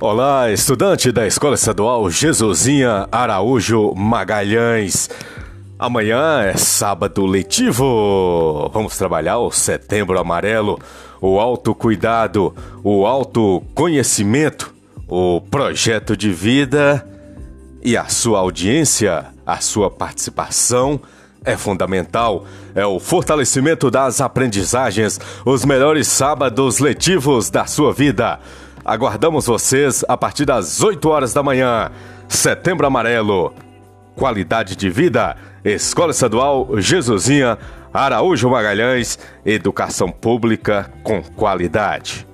Olá, estudante da Escola Estadual Jesusinha Araújo Magalhães. Amanhã é sábado letivo. Vamos trabalhar o Setembro Amarelo, o autocuidado, o autoconhecimento, o projeto de vida e a sua audiência, a sua participação é fundamental. É o fortalecimento das aprendizagens, os melhores sábados letivos da sua vida. Aguardamos vocês a partir das 8 horas da manhã. Setembro Amarelo. Qualidade de vida. Escola Estadual Jesusinha Araújo Magalhães. Educação pública com qualidade.